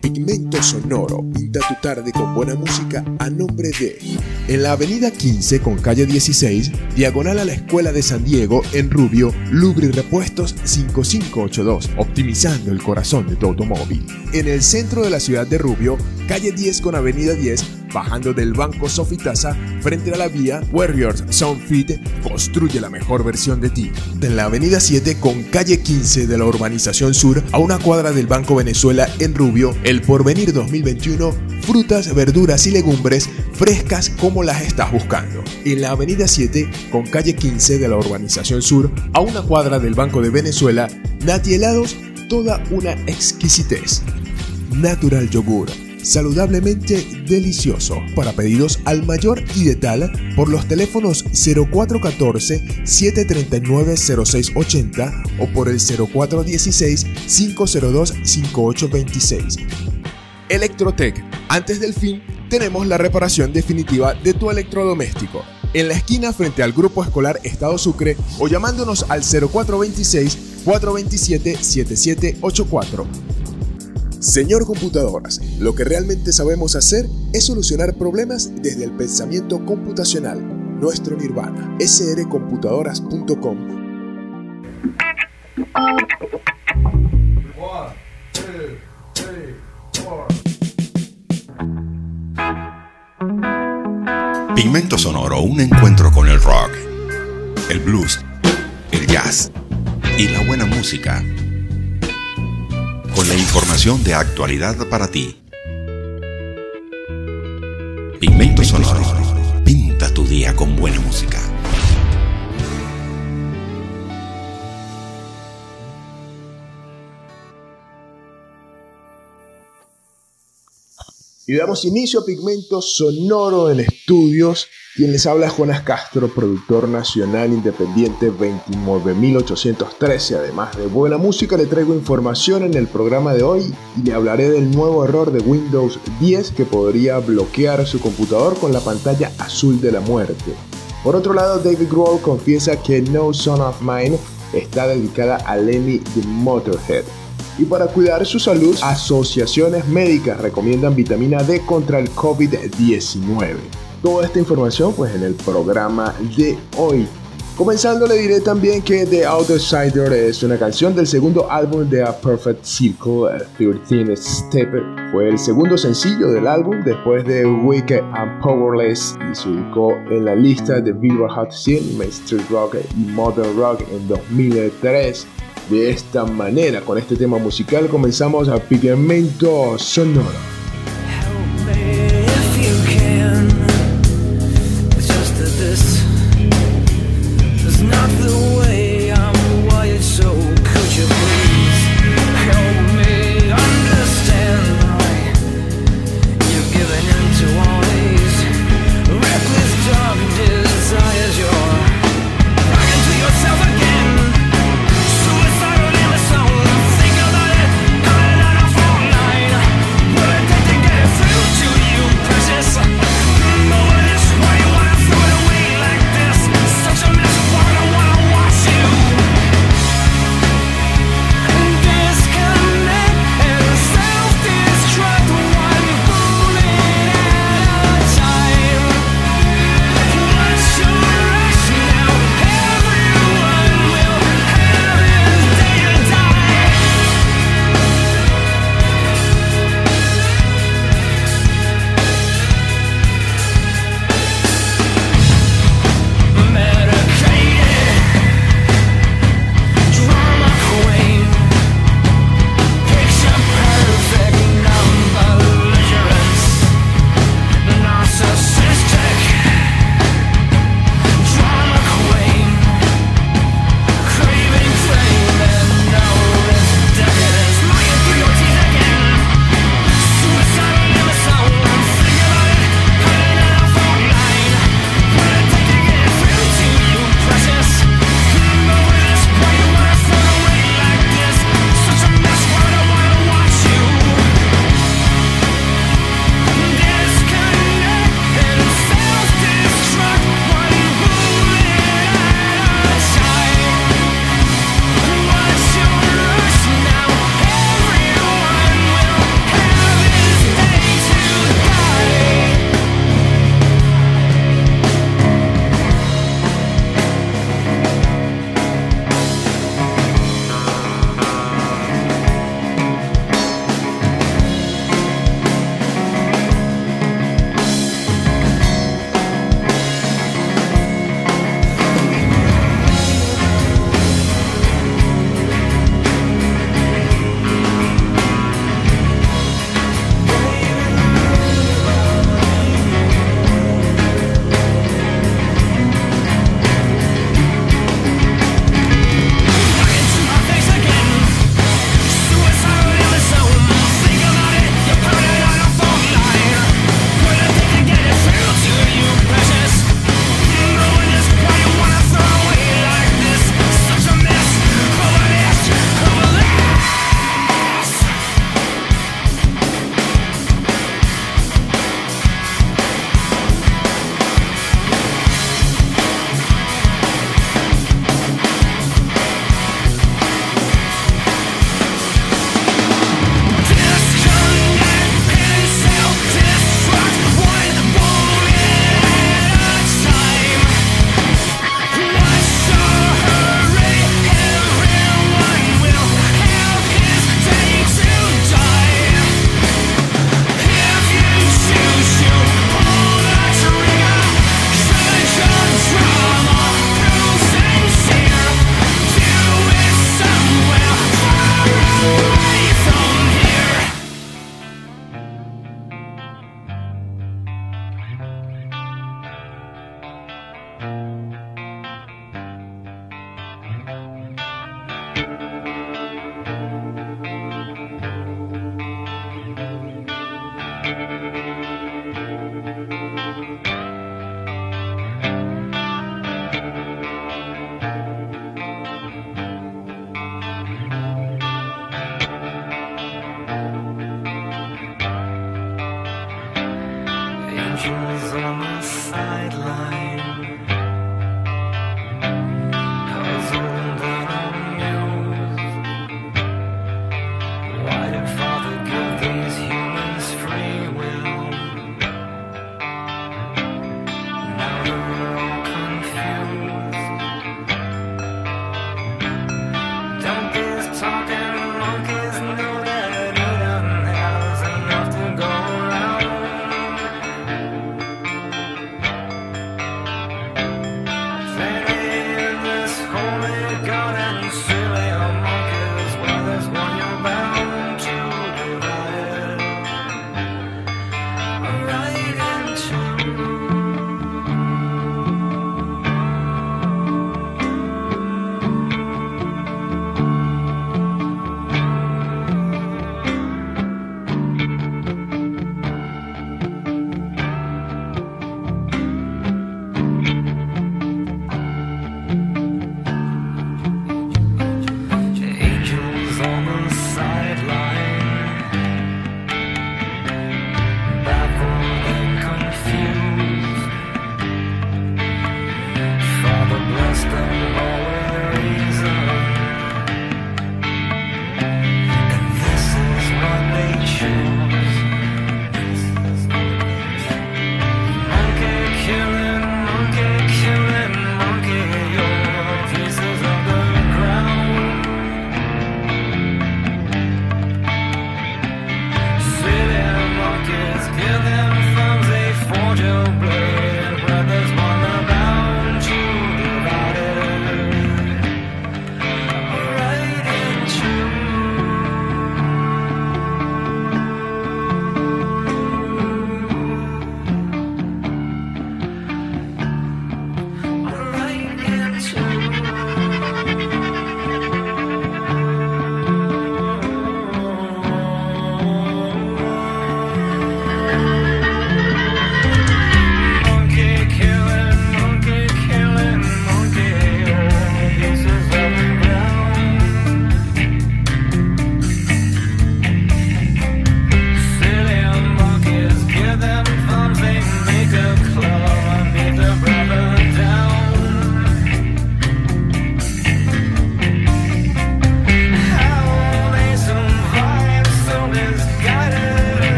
Pigmento Sonoro. Pinta tu tarde con buena música a nombre de. En la avenida 15 con calle 16, diagonal a la Escuela de San Diego, en Rubio, Lubri Repuestos 5582, optimizando el corazón de tu automóvil. En el centro de la ciudad de Rubio, calle 10 con avenida 10, bajando del banco Sofitasa frente a la vía Warriors Soundfit construye la mejor versión de ti. En la avenida 7 con calle 15 de la urbanización sur a una cuadra del Banco Venezuela en Rubio, el Porvenir 2021, frutas, verduras y legumbres frescas como las estás buscando. En la avenida 7 con calle 15 de la urbanización sur a una cuadra del Banco de Venezuela, Nati Helados, toda una exquisitez. Natural Yogur saludablemente delicioso. Para pedidos al mayor y de tal, por los teléfonos 0414-739-0680 o por el 0416-502-5826. Electrotech. Antes del fin, tenemos la reparación definitiva de tu electrodoméstico. En la esquina frente al Grupo Escolar Estado Sucre o llamándonos al 0426 427 7784. Señor Computadoras, lo que realmente sabemos hacer es solucionar problemas desde el pensamiento computacional. Nuestro nirvana, srcomputadoras.com. Pigmento Sonoro, un encuentro con el rock, el blues, el jazz y la buena música con la información de actualidad para ti. Pigmento Sonoro. Pinta tu día con buena música. Y damos inicio a Pigmento Sonoro en estudios quien les habla es Jonas Castro, productor nacional independiente 29813. Además de buena música, le traigo información en el programa de hoy y le hablaré del nuevo error de Windows 10 que podría bloquear su computador con la pantalla azul de la muerte. Por otro lado, David Grohl confiesa que No Son of Mine está dedicada a Lenny the Motorhead. Y para cuidar su salud, asociaciones médicas recomiendan vitamina D contra el COVID-19 toda esta información pues en el programa de hoy. Comenzando le diré también que The Outsider es una canción del segundo álbum de A Perfect Circle, 13 Step. Fue el segundo sencillo del álbum después de Wicked and Powerless y se ubicó en la lista de Billboard Hot 100, Mainstream Rock y Modern Rock en 2003. De esta manera, con este tema musical comenzamos a Pigmento Sonoro.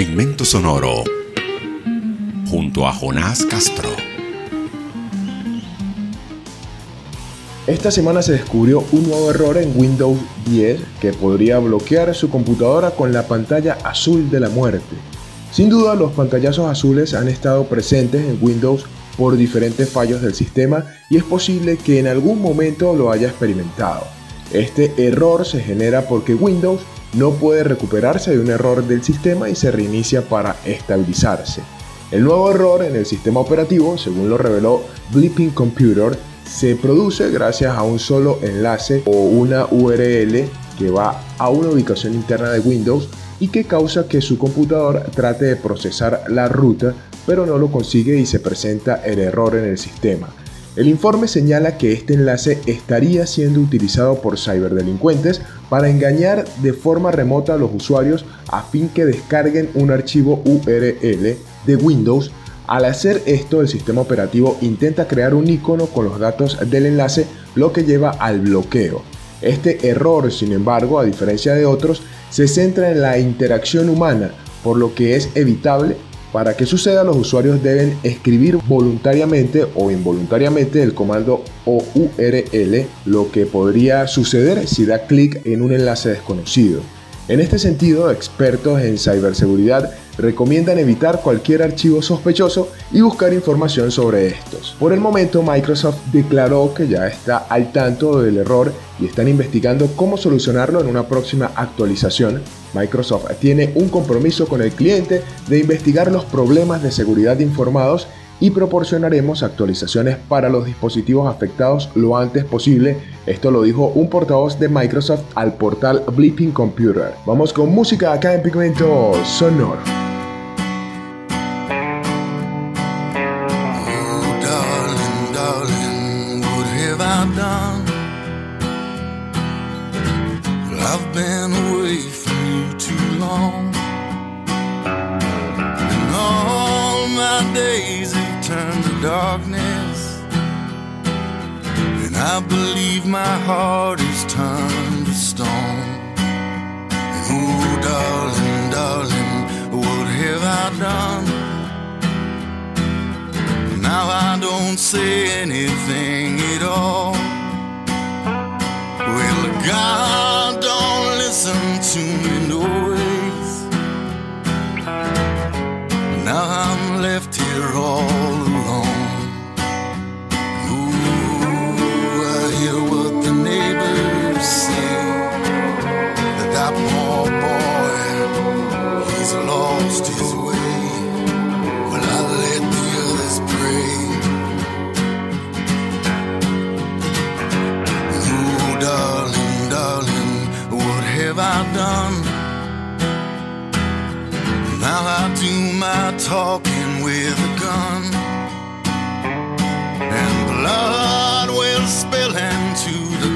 Pigmento Sonoro junto a Jonás Castro. Esta semana se descubrió un nuevo error en Windows 10 que podría bloquear su computadora con la pantalla azul de la muerte. Sin duda los pantallazos azules han estado presentes en Windows por diferentes fallos del sistema y es posible que en algún momento lo haya experimentado. Este error se genera porque Windows no puede recuperarse de un error del sistema y se reinicia para estabilizarse. El nuevo error en el sistema operativo, según lo reveló Blipping Computer, se produce gracias a un solo enlace o una URL que va a una ubicación interna de Windows y que causa que su computador trate de procesar la ruta pero no lo consigue y se presenta el error en el sistema. El informe señala que este enlace estaría siendo utilizado por ciberdelincuentes para engañar de forma remota a los usuarios a fin que descarguen un archivo URL de Windows. Al hacer esto, el sistema operativo intenta crear un icono con los datos del enlace, lo que lleva al bloqueo. Este error, sin embargo, a diferencia de otros, se centra en la interacción humana, por lo que es evitable para que suceda, los usuarios deben escribir voluntariamente o involuntariamente el comando OURL, lo que podría suceder si da clic en un enlace desconocido. En este sentido, expertos en ciberseguridad recomiendan evitar cualquier archivo sospechoso y buscar información sobre estos. Por el momento, Microsoft declaró que ya está al tanto del error y están investigando cómo solucionarlo en una próxima actualización. Microsoft tiene un compromiso con el cliente de investigar los problemas de seguridad informados y proporcionaremos actualizaciones para los dispositivos afectados lo antes posible. Esto lo dijo un portavoz de Microsoft al portal Blipping Computer. Vamos con música acá en Pigmento Sonoro.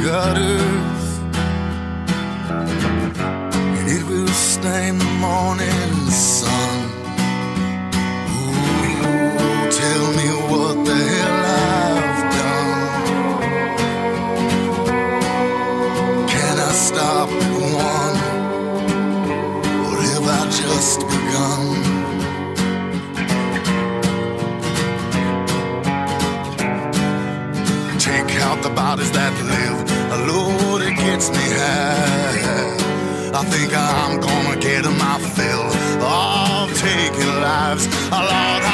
got it. Think I'm gonna get my fill of taking lives. Lord,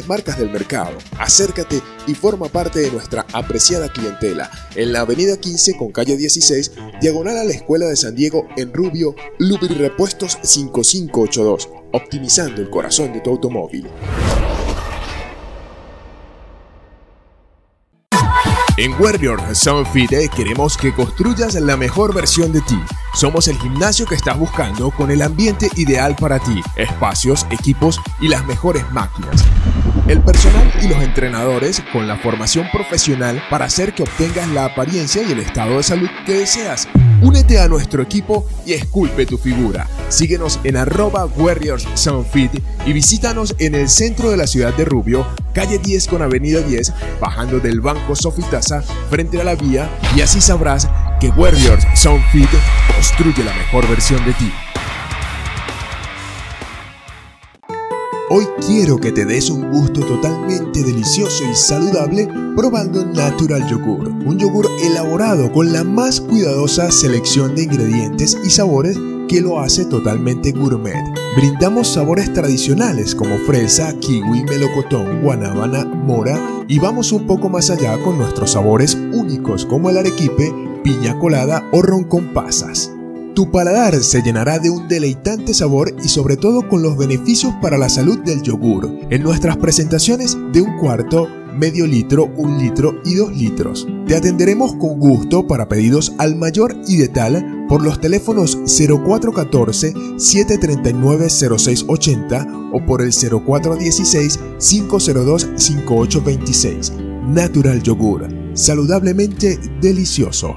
marcas del mercado. Acércate y forma parte de nuestra apreciada clientela en la avenida 15 con calle 16, diagonal a la Escuela de San Diego en Rubio, Lubri Repuestos 5582, optimizando el corazón de tu automóvil. En Warrior Sound Fit queremos que construyas la mejor versión de ti. Somos el gimnasio que estás buscando con el ambiente ideal para ti, espacios, equipos y las mejores máquinas. El personal y los entrenadores con la formación profesional para hacer que obtengas la apariencia y el estado de salud que deseas. Únete a nuestro equipo y esculpe tu figura. Síguenos en arroba Warriors y visítanos en el centro de la ciudad de Rubio, calle 10 con avenida 10, bajando del Banco Frente a la vía y así sabrás que Warriors Soundfit construye la mejor versión de ti. Hoy quiero que te des un gusto totalmente delicioso y saludable probando Natural Yogur, un yogur elaborado con la más cuidadosa selección de ingredientes y sabores que lo hace totalmente gourmet. Brindamos sabores tradicionales como fresa, kiwi, melocotón, guanábana, mora y vamos un poco más allá con nuestros sabores únicos como el arequipe, piña colada o ron con pasas. Tu paladar se llenará de un deleitante sabor y sobre todo con los beneficios para la salud del yogur en nuestras presentaciones de un cuarto, medio litro, un litro y dos litros. Te atenderemos con gusto para pedidos al mayor y de tal por los teléfonos 0414-739-0680 o por el 0416-502-5826. Natural Yogur, saludablemente delicioso.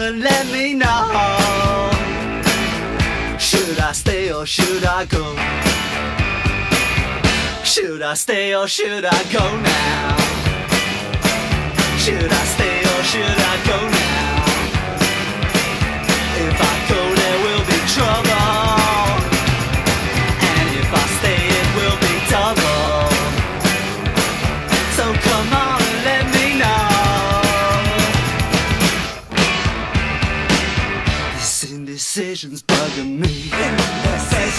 and let me know. Should I stay or should I go? Should I stay or should I go now? Should I stay or should I go now? If I go, there will be trouble.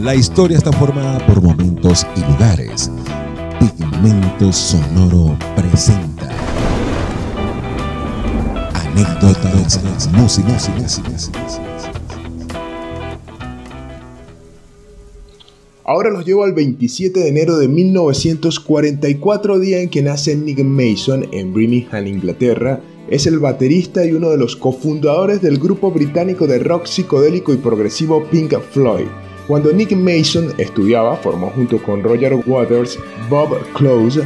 La historia está formada por momentos y lugares. Pigmento Sonoro presenta anécdotas, música, música. Ahora los llevo al 27 de enero de 1944, día en que nace Nick Mason en Birmingham, Inglaterra. Es el baterista y uno de los cofundadores del grupo británico de rock psicodélico y progresivo Pink Floyd. Cuando Nick Mason estudiaba, formó junto con Roger Waters, Bob Close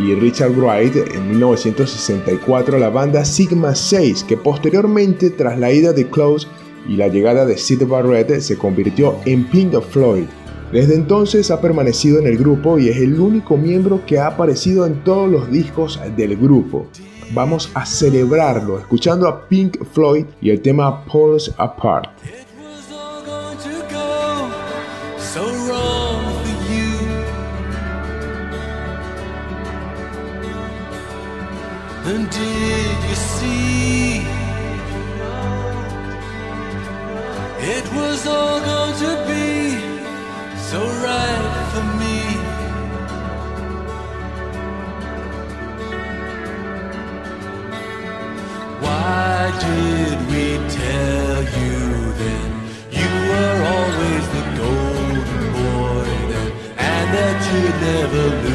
y Richard Wright en 1964 la banda Sigma 6, que posteriormente, tras la ida de Close y la llegada de Sid Barrett, se convirtió en Pink Floyd. Desde entonces ha permanecido en el grupo y es el único miembro que ha aparecido en todos los discos del grupo. Vamos a celebrarlo escuchando a Pink Floyd y el tema Pulse Apart. And did you see? It was all going to be so right for me. Why did we tell you then you were always the golden boy then, and that you'd never lose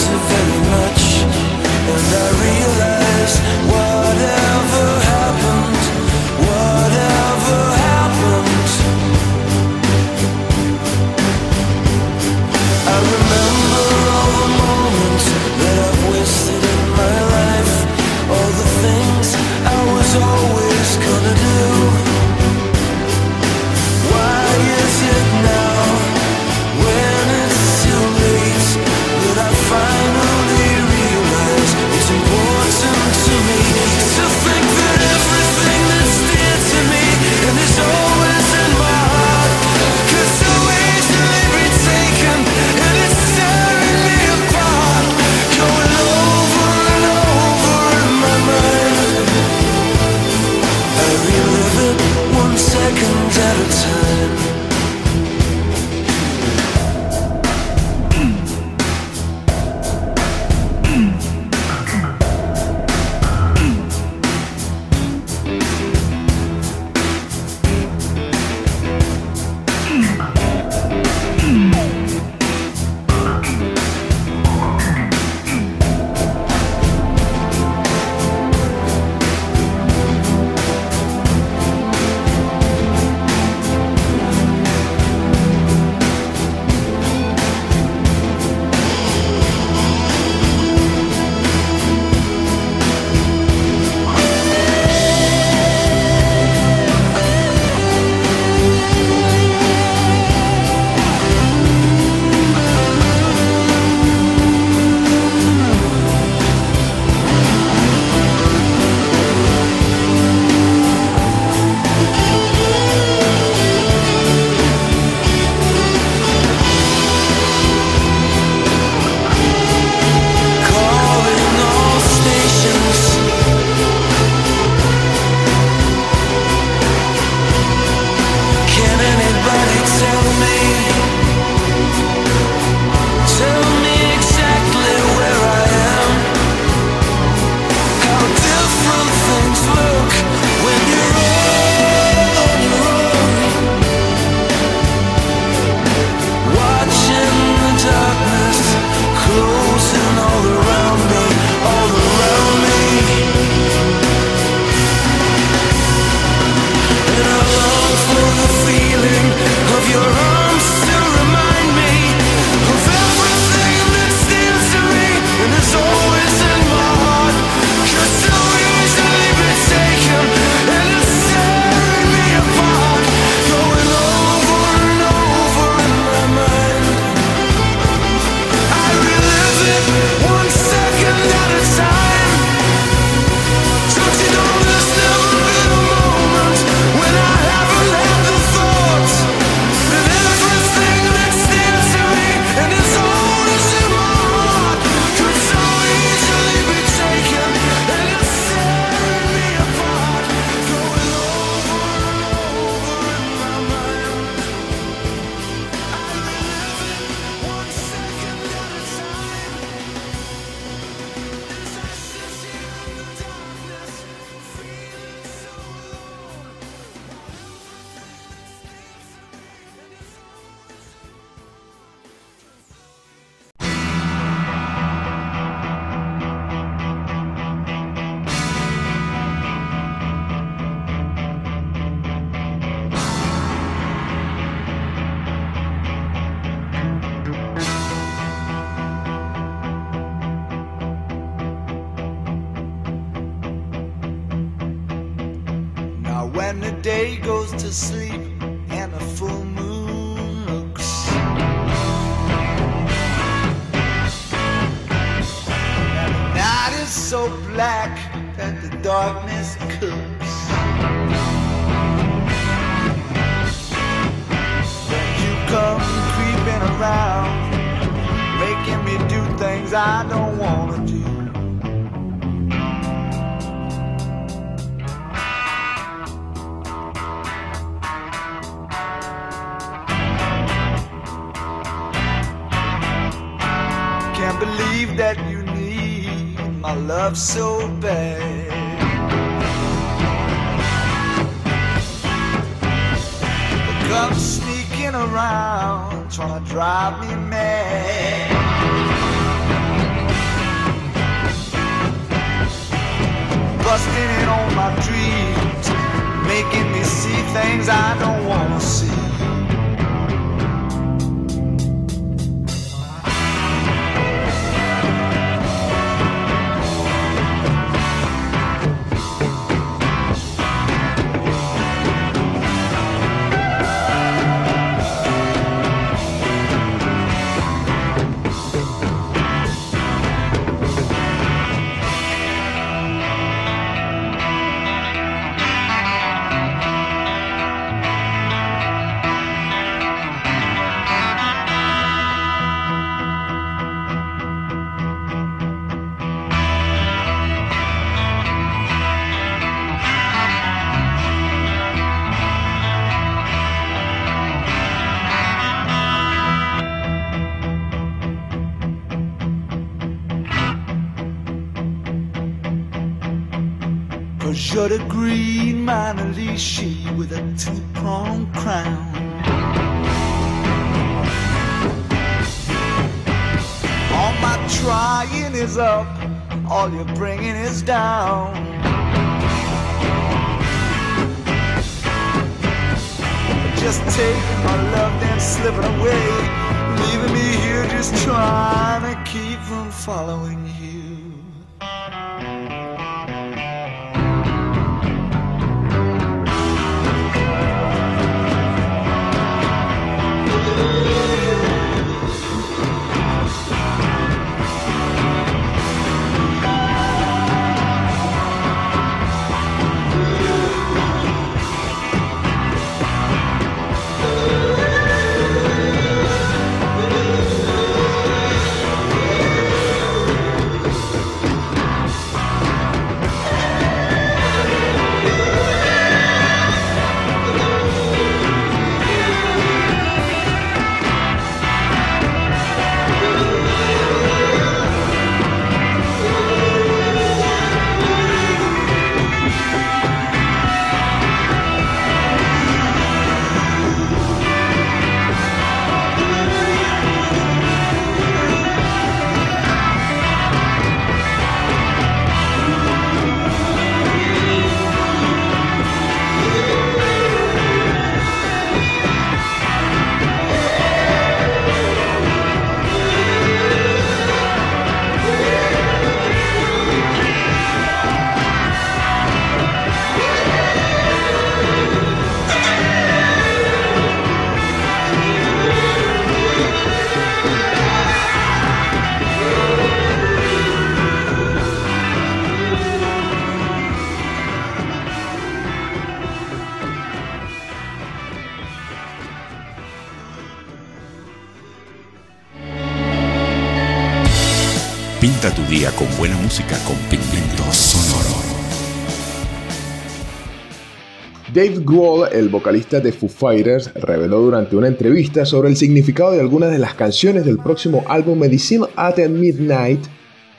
matter very much And I realize what. To sleep and the full moon looks. The night is so black that the darkness cooks. You come creeping around Making me do things I don't love so bad. But come sneaking around, trying to drive me mad. Busting in on my dreams, making me see things I don't wanna see. With a two-pronged crown. All my trying is up, all you're bringing is down. Just taking my love, then slipping away, leaving me here just trying to keep from following tu día con buena música con pigmento sonoro. Dave Grohl, el vocalista de Foo Fighters, reveló durante una entrevista sobre el significado de algunas de las canciones del próximo álbum Medicine at Midnight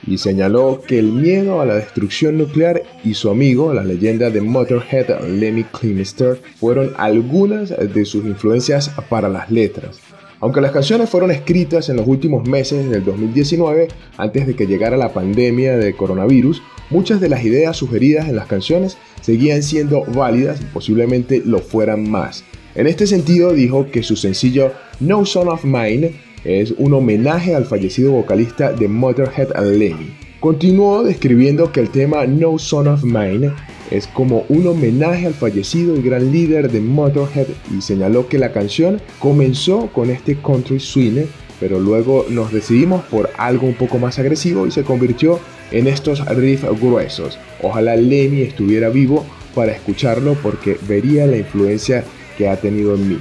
y señaló que el miedo a la destrucción nuclear y su amigo, la leyenda de Motorhead Lemmy Kilmister, fueron algunas de sus influencias para las letras. Aunque las canciones fueron escritas en los últimos meses del 2019, antes de que llegara la pandemia de coronavirus, muchas de las ideas sugeridas en las canciones seguían siendo válidas y posiblemente lo fueran más. En este sentido, dijo que su sencillo No Son of Mine es un homenaje al fallecido vocalista de Motorhead Lemmy. Continuó describiendo que el tema No Son of Mine es como un homenaje al fallecido y gran líder de Motorhead y señaló que la canción comenzó con este country swing, pero luego nos decidimos por algo un poco más agresivo y se convirtió en estos riffs gruesos. Ojalá Lemmy estuviera vivo para escucharlo porque vería la influencia que ha tenido en mí.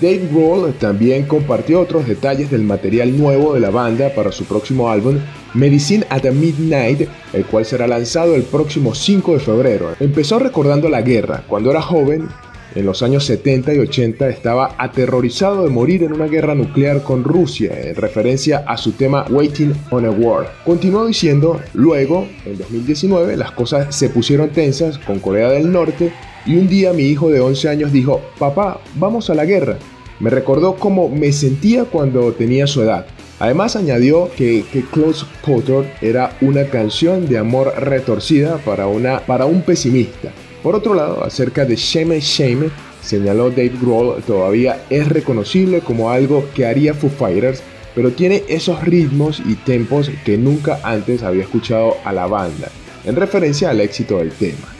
Dave Grohl también compartió otros detalles del material nuevo de la banda para su próximo álbum, Medicine at Midnight, el cual será lanzado el próximo 5 de febrero. Empezó recordando la guerra. Cuando era joven, en los años 70 y 80, estaba aterrorizado de morir en una guerra nuclear con Rusia, en referencia a su tema Waiting on a War. Continuó diciendo, luego, en 2019, las cosas se pusieron tensas con Corea del Norte y un día mi hijo de 11 años dijo, papá, vamos a la guerra. Me recordó cómo me sentía cuando tenía su edad. Además añadió que, que Close Potter era una canción de amor retorcida para, una, para un pesimista. Por otro lado, acerca de Shame Shame, señaló Dave Grohl, todavía es reconocible como algo que haría Foo Fighters, pero tiene esos ritmos y tempos que nunca antes había escuchado a la banda, en referencia al éxito del tema.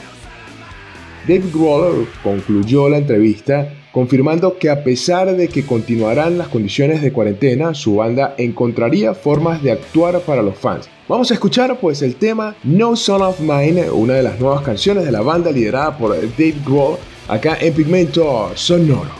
Dave Grohl concluyó la entrevista confirmando que a pesar de que continuarán las condiciones de cuarentena, su banda encontraría formas de actuar para los fans. Vamos a escuchar pues el tema No Son of Mine, una de las nuevas canciones de la banda liderada por Dave Grohl, acá en Pigmento Sonoro.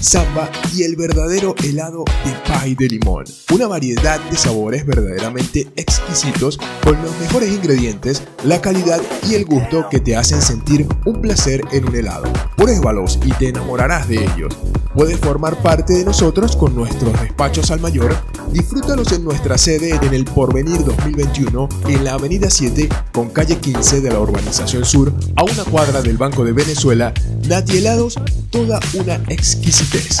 samba y el verdadero helado de pie de limón. Una variedad de sabores verdaderamente exquisitos con los mejores ingredientes, la calidad y el gusto que te hacen sentir un placer en un helado. Pruébalos y te enamorarás de ellos. Puedes formar parte de nosotros con nuestros despachos al mayor. Disfrútalos en nuestra sede en el Porvenir 2021 en la Avenida 7 con calle 15 de la Urbanización Sur a una cuadra del Banco de Venezuela. Nati Helados, toda una exquisitez.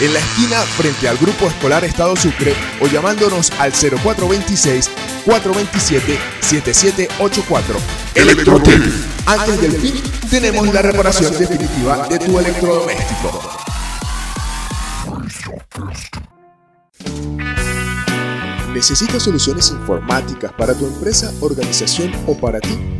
en la esquina frente al Grupo Escolar Estado Sucre o llamándonos al 0426-427-7784. Electrotec. Antes del fin, tenemos la reparación definitiva de tu electrodoméstico. ¿Necesitas soluciones informáticas para tu empresa, organización o para ti?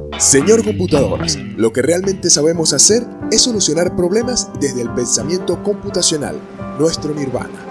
Señor Computadoras, lo que realmente sabemos hacer es solucionar problemas desde el pensamiento computacional, nuestro nirvana.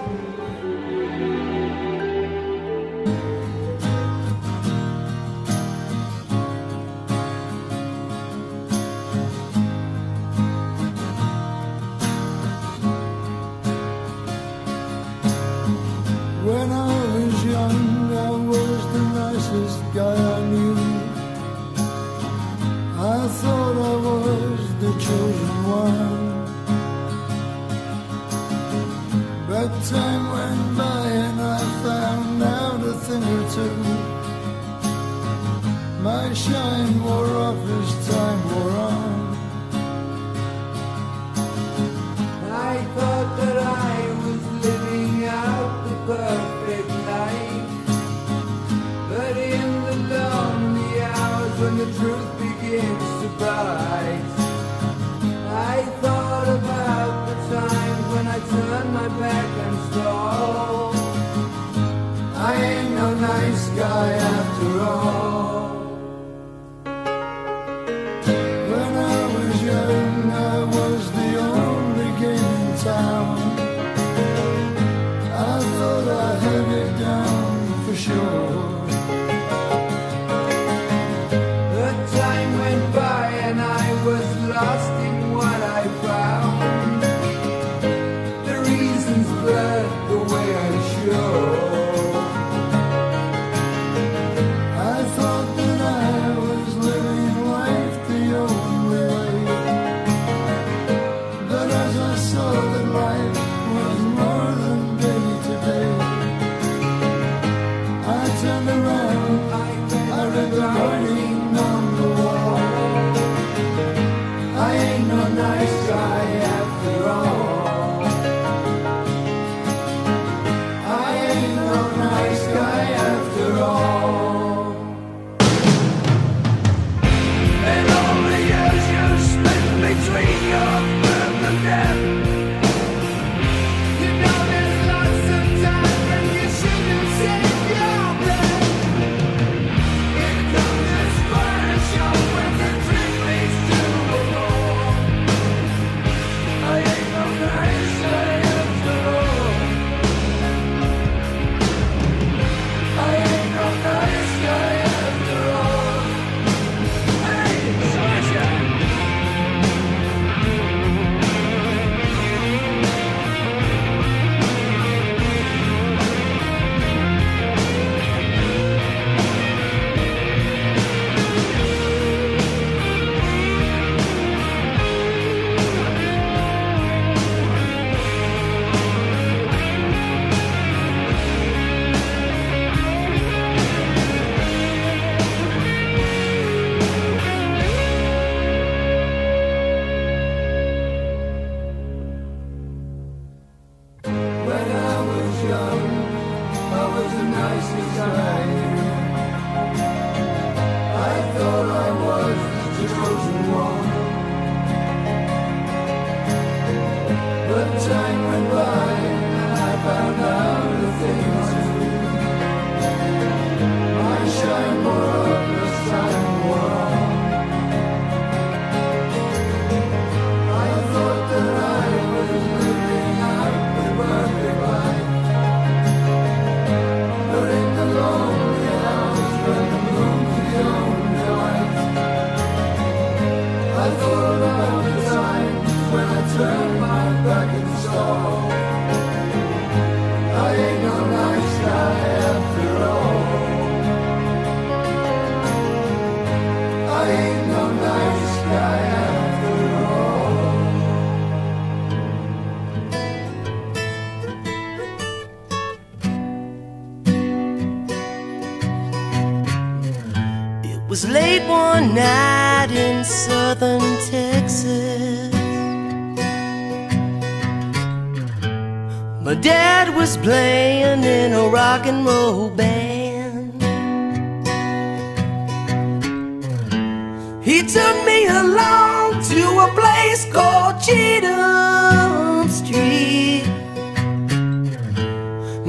Sure.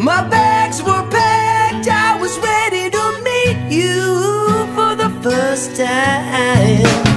My bags were packed, I was ready to meet you for the first time.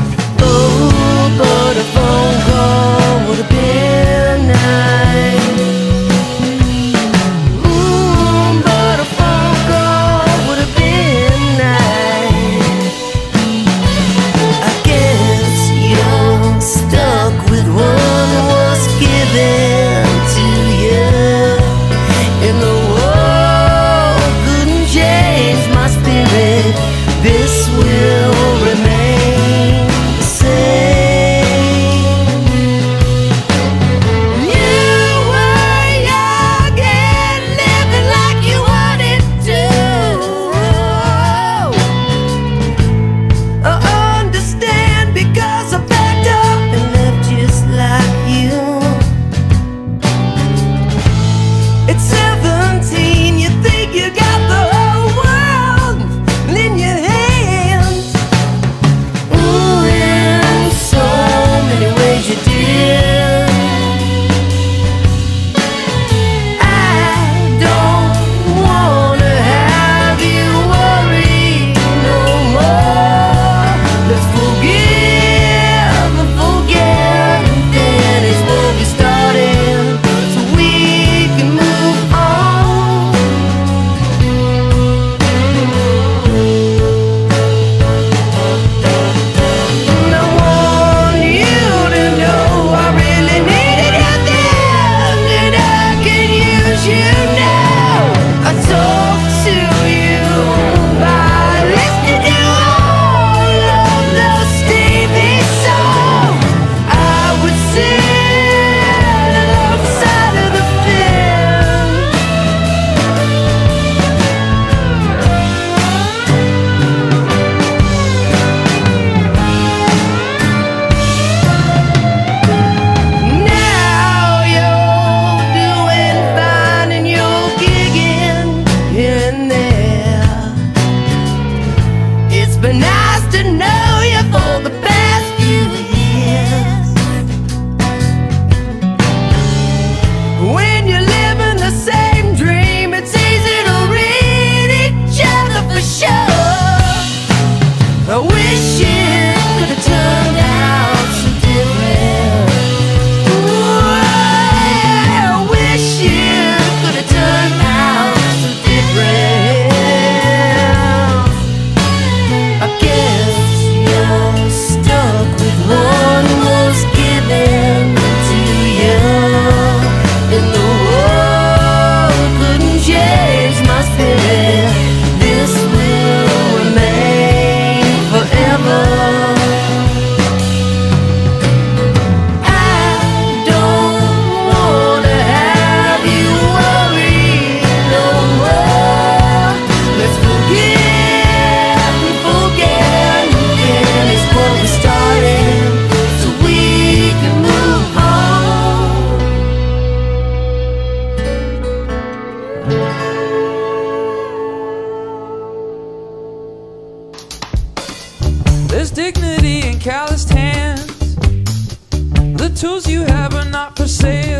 tools you have are not for sale.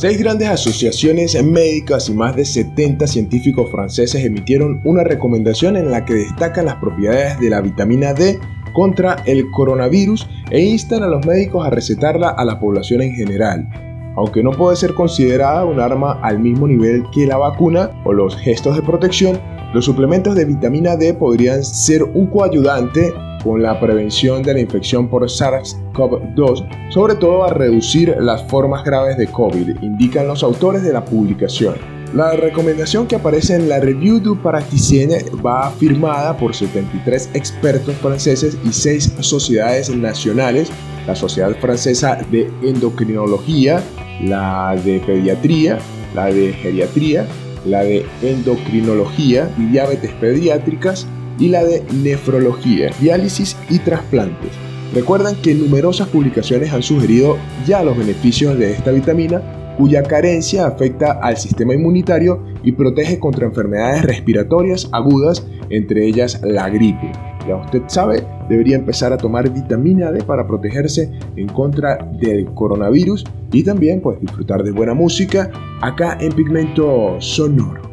Seis grandes asociaciones médicas y más de 70 científicos franceses emitieron una recomendación en la que destacan las propiedades de la vitamina D contra el coronavirus e instan a los médicos a recetarla a la población en general. Aunque no puede ser considerada un arma al mismo nivel que la vacuna o los gestos de protección, los suplementos de vitamina D podrían ser un coayudante con la prevención de la infección por SARS-CoV-2, sobre todo a reducir las formas graves de COVID, indican los autores de la publicación. La recomendación que aparece en la Review du Praticien va firmada por 73 expertos franceses y 6 sociedades nacionales, la Sociedad Francesa de Endocrinología, la de Pediatría, la de Geriatría, la de Endocrinología y Diabetes Pediátricas y la de Nefrología, Diálisis y Trasplantes. Recuerdan que numerosas publicaciones han sugerido ya los beneficios de esta vitamina cuya carencia afecta al sistema inmunitario y protege contra enfermedades respiratorias agudas, entre ellas la gripe. Ya usted sabe, debería empezar a tomar vitamina D para protegerse en contra del coronavirus y también pues disfrutar de buena música acá en Pigmento Sonoro.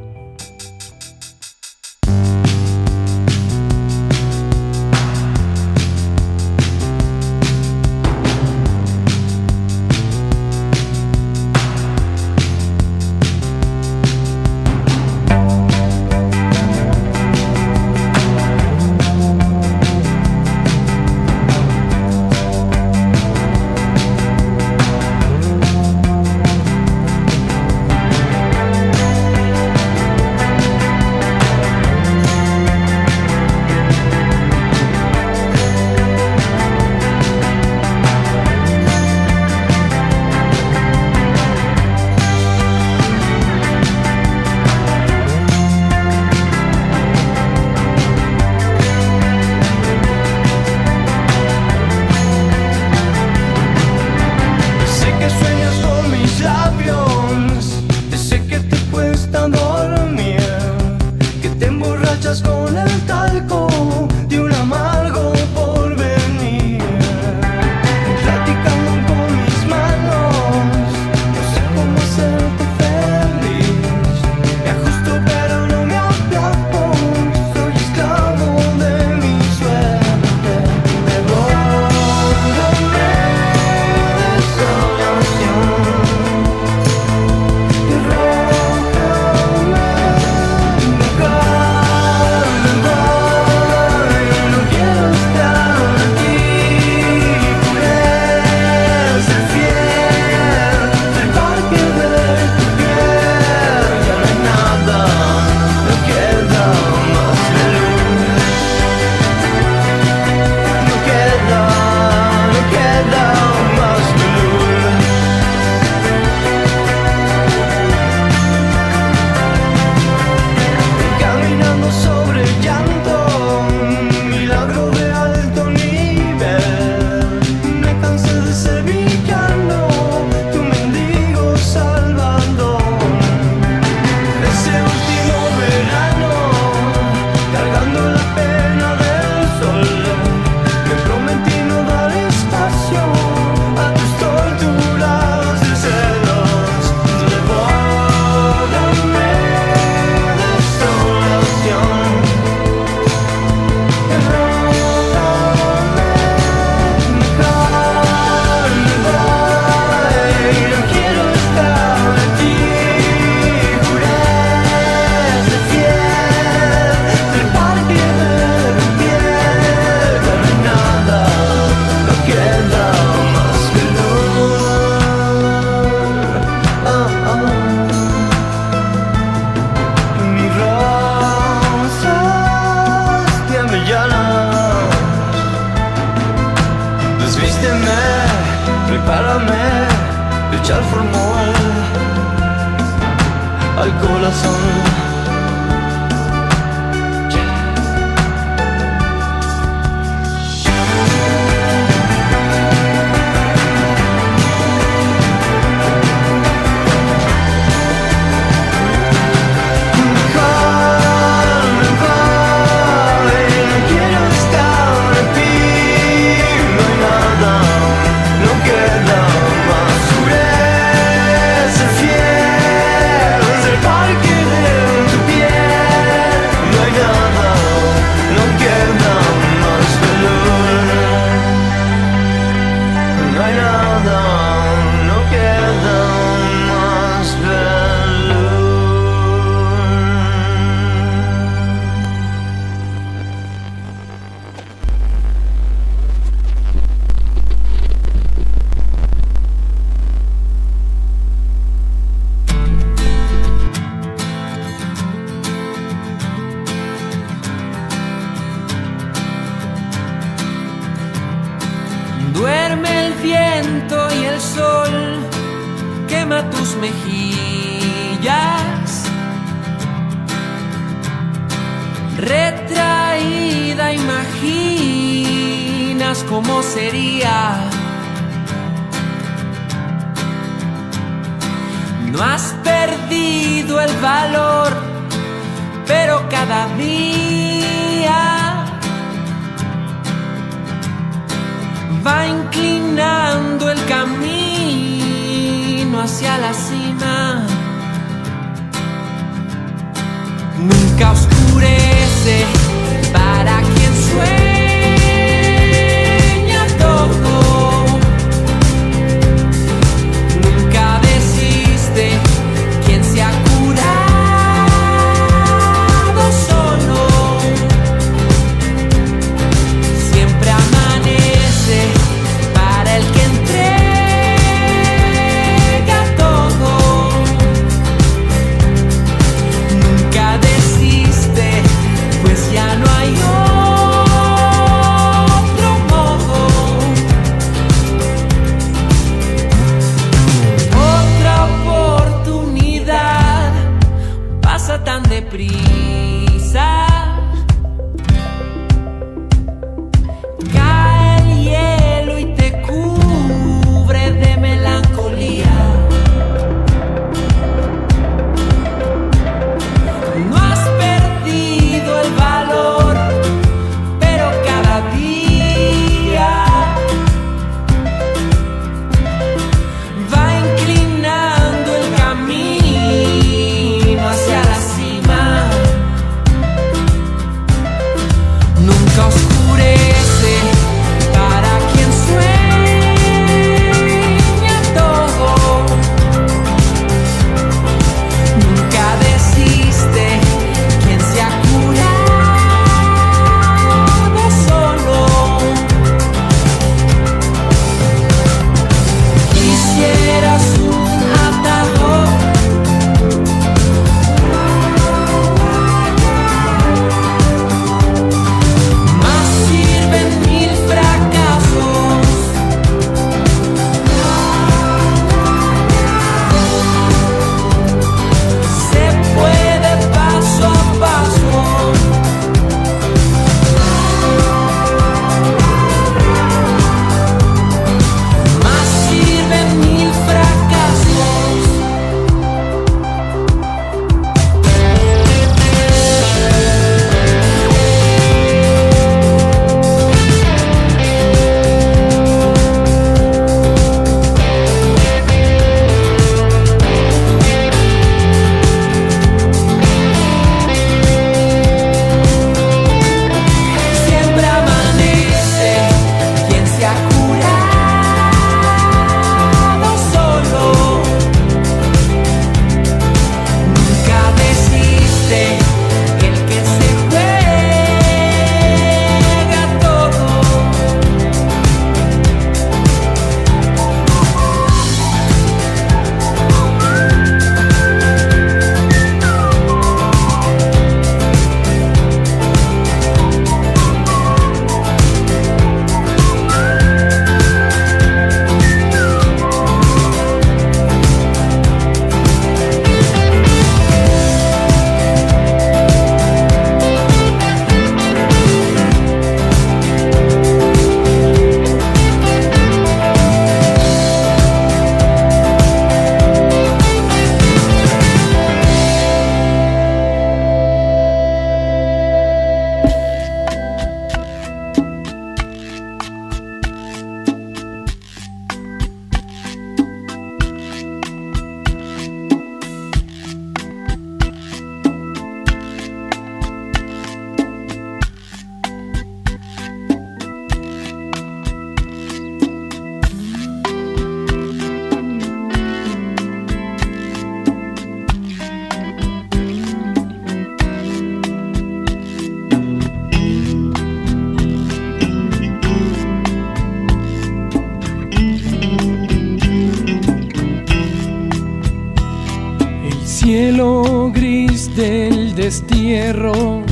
Cielo gris del destierro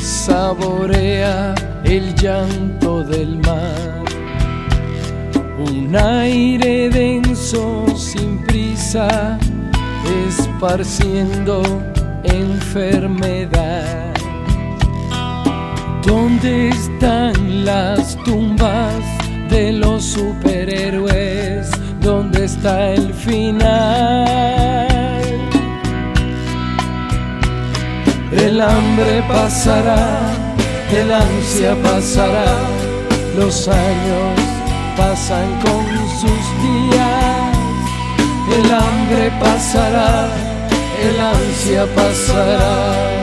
saborea el llanto del mar. Un aire denso sin prisa esparciendo enfermedad. ¿Dónde están las tumbas de los superhéroes? ¿Dónde está el final? El hambre pasará, el ansia pasará, los años pasan con sus días. El hambre pasará, el ansia pasará.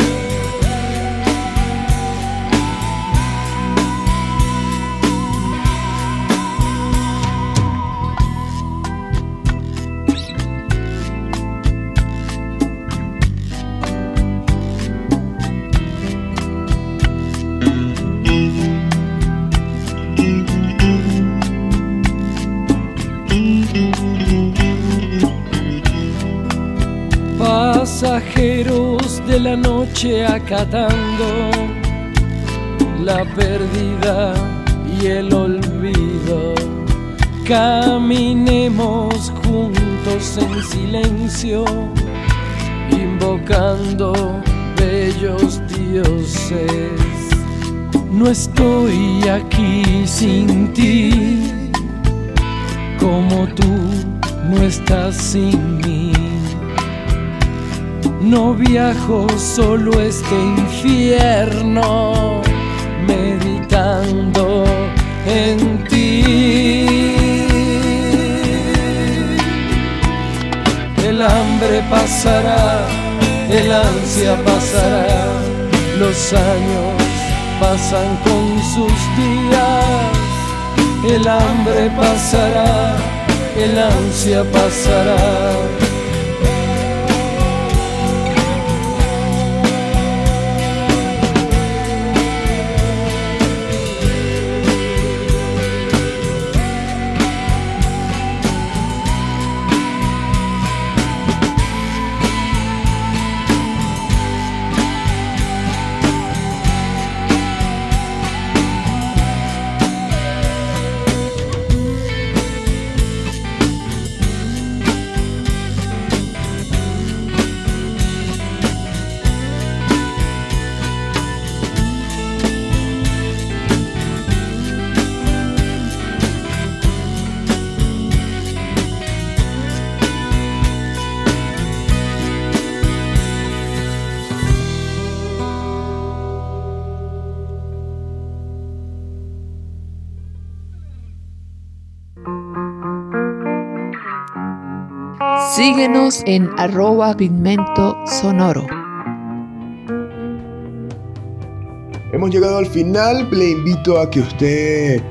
Acatando la pérdida y el olvido. Caminemos juntos en silencio, invocando bellos dioses. No estoy aquí sin ti, como tú no estás sin mí. No viajo solo este infierno, meditando en ti. El hambre pasará, el ansia pasará, los años pasan con sus días. El hambre pasará, el ansia pasará. En arroba pigmento sonoro. Hemos llegado al final, le invito a que usted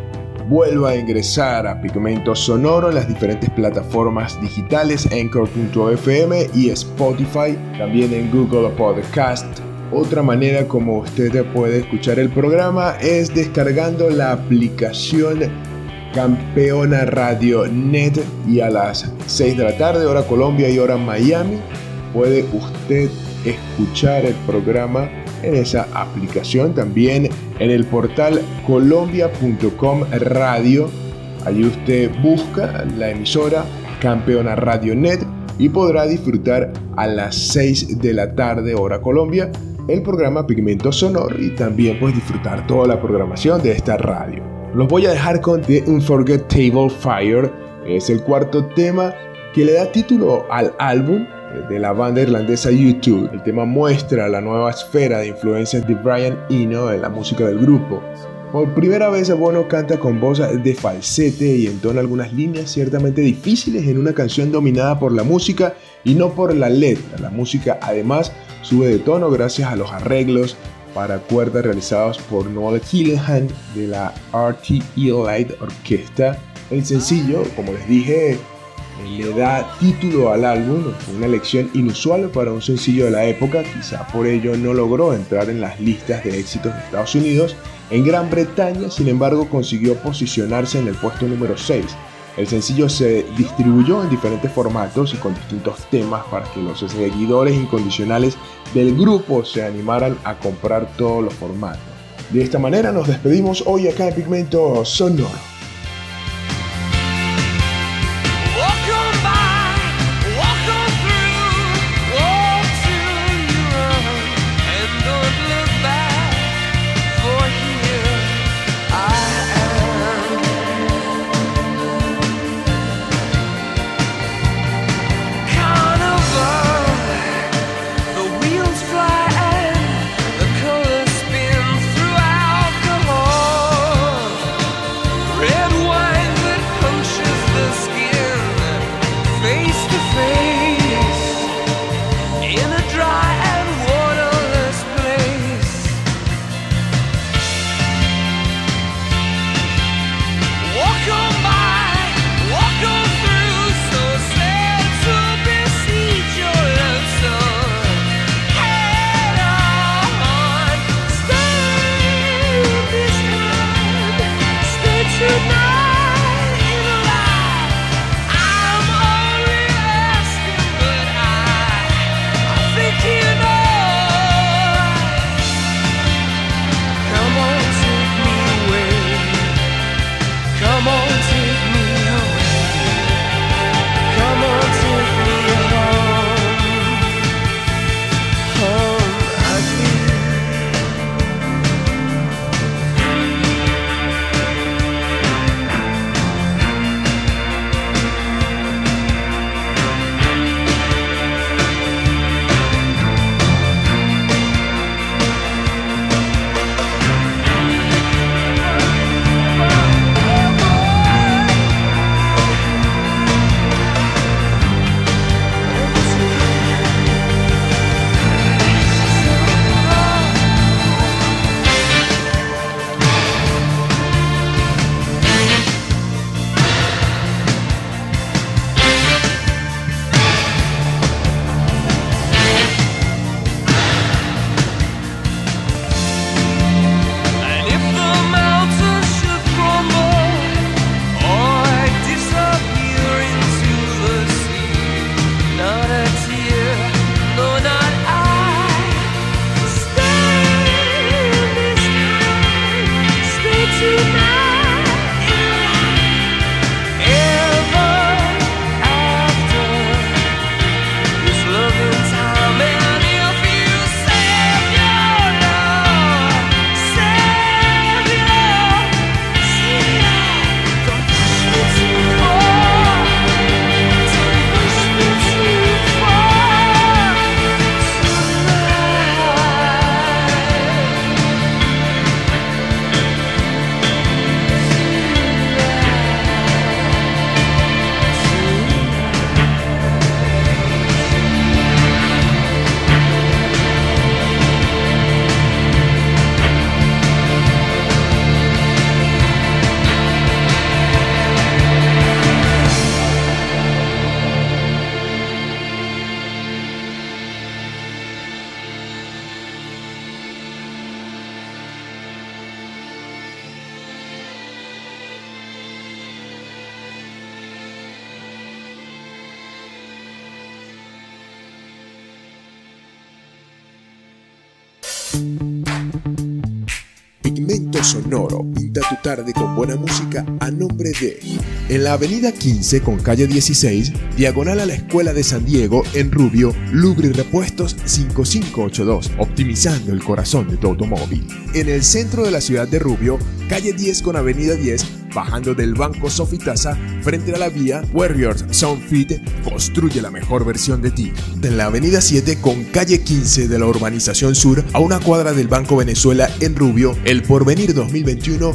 vuelva a ingresar a Pigmento Sonoro en las diferentes plataformas digitales, Anchor.fm y Spotify, también en Google Podcast. Otra manera como usted puede escuchar el programa es descargando la aplicación Campeona Radio Net y a las 6 de la tarde, hora Colombia y hora Miami, puede usted escuchar el programa en esa aplicación. También en el portal colombia.com radio. Allí usted busca la emisora Campeona Radio Net y podrá disfrutar a las 6 de la tarde, hora Colombia, el programa Pigmento Sonoro y también pues disfrutar toda la programación de esta radio. Los voy a dejar con The Unforgettable Fire. Es el cuarto tema que le da título al álbum de la banda irlandesa U2. El tema muestra la nueva esfera de influencias de Brian Eno en la música del grupo. Por primera vez Bono canta con voz de falsete y entona algunas líneas ciertamente difíciles en una canción dominada por la música y no por la letra. La música además sube de tono gracias a los arreglos para cuerdas realizados por Noel Gillihan de la RTE Light Orquesta. El sencillo, como les dije, le da título al álbum, una elección inusual para un sencillo de la época, quizá por ello no logró entrar en las listas de éxitos de Estados Unidos. En Gran Bretaña, sin embargo, consiguió posicionarse en el puesto número 6. El sencillo se distribuyó en diferentes formatos y con distintos temas para que los seguidores incondicionales del grupo se animaran a comprar todos los formatos. De esta manera nos despedimos hoy acá en Pigmento Sonoro. Música a nombre de En la avenida 15 con calle 16, diagonal a la Escuela de San Diego, en Rubio, Lubri Repuestos 5582, optimizando el corazón de tu automóvil. En el centro de la ciudad de Rubio, calle 10 con avenida 10, bajando del Banco Sofitasa, frente a la vía Warriors Soundfit, construye la mejor versión de ti. En la avenida 7 con calle 15 de la urbanización sur, a una cuadra del Banco Venezuela en Rubio, el Porvenir 2021,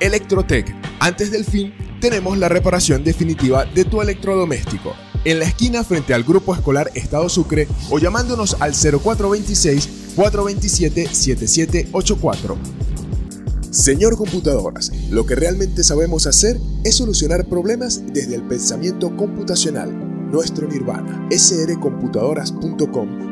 Electrotech, antes del fin, tenemos la reparación definitiva de tu electrodoméstico. En la esquina frente al Grupo Escolar Estado Sucre o llamándonos al 0426-427-7784. Señor Computadoras, lo que realmente sabemos hacer es solucionar problemas desde el pensamiento computacional. Nuestro nirvana, srcomputadoras.com